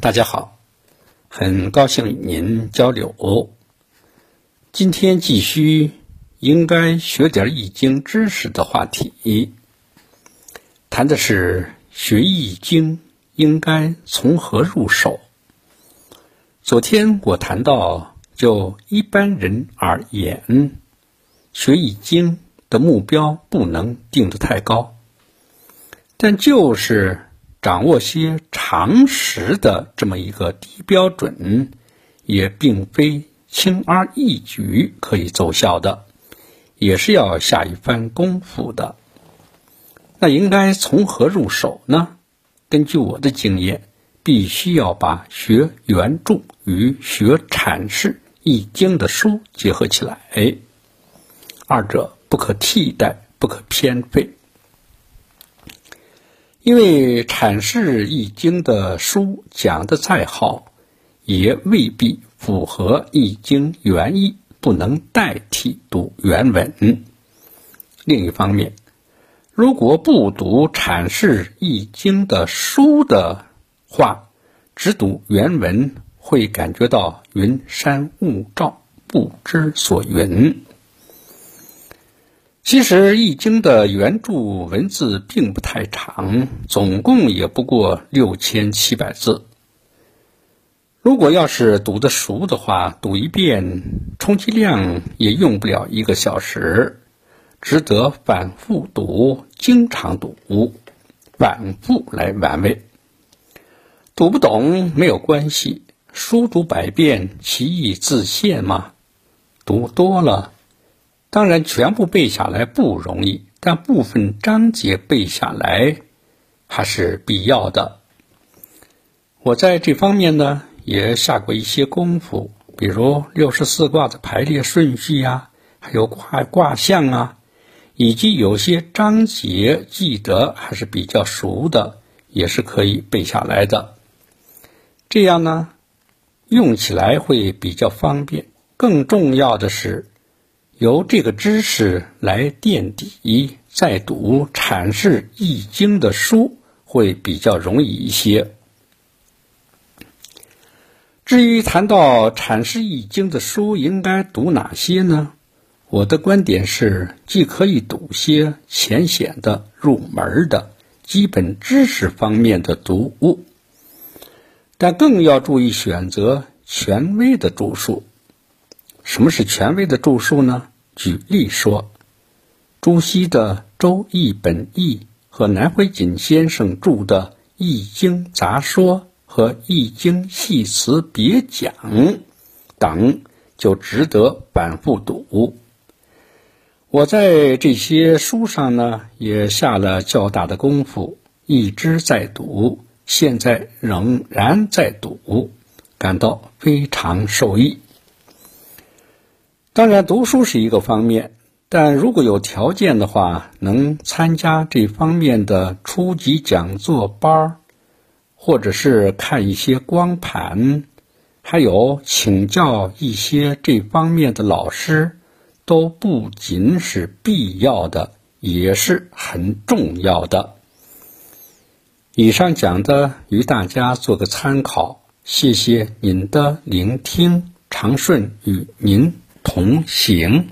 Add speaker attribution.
Speaker 1: 大家好，很高兴与您交流。今天继续应该学点易经知识的话题，谈的是学易经应该从何入手。昨天我谈到，就一般人而言，学易经的目标不能定得太高，但就是。掌握些常识的这么一个低标准，也并非轻而易举可以奏效的，也是要下一番功夫的。那应该从何入手呢？根据我的经验，必须要把学原著与学阐释易经的书结合起来，二者不可替代，不可偏废。因为阐释易经的书讲的再好，也未必符合易经原意，不能代替读原文。另一方面，如果不读阐释易经的书的话，只读原文，会感觉到云山雾罩，不知所云。其实《易经》的原著文字并不太长，总共也不过六千七百字。如果要是读得熟的话，读一遍充其量也用不了一个小时，值得反复读、经常读、反复来玩味。读不懂没有关系，书读百遍，其义自现嘛。读多了。当然，全部背下来不容易，但部分章节背下来还是必要的。我在这方面呢也下过一些功夫，比如六十四卦的排列顺序呀，还有卦卦象啊，以及有些章节记得还是比较熟的，也是可以背下来的。这样呢，用起来会比较方便。更重要的是。由这个知识来垫底，再读阐释易经的书会比较容易一些。至于谈到阐释易经的书应该读哪些呢？我的观点是，既可以读些浅显的、入门的基本知识方面的读物，但更要注意选择权威的著述。什么是权威的著述呢？举例说，朱熹的《周易本义》和南怀瑾先生著的《易经杂说》和《易经系辞别讲》等，就值得反复读。我在这些书上呢，也下了较大的功夫，一直在读，现在仍然在读，感到非常受益。当然，读书是一个方面，但如果有条件的话，能参加这方面的初级讲座班，或者是看一些光盘，还有请教一些这方面的老师，都不仅是必要的，也是很重要的。以上讲的，与大家做个参考。谢谢您的聆听，长顺与您。同行。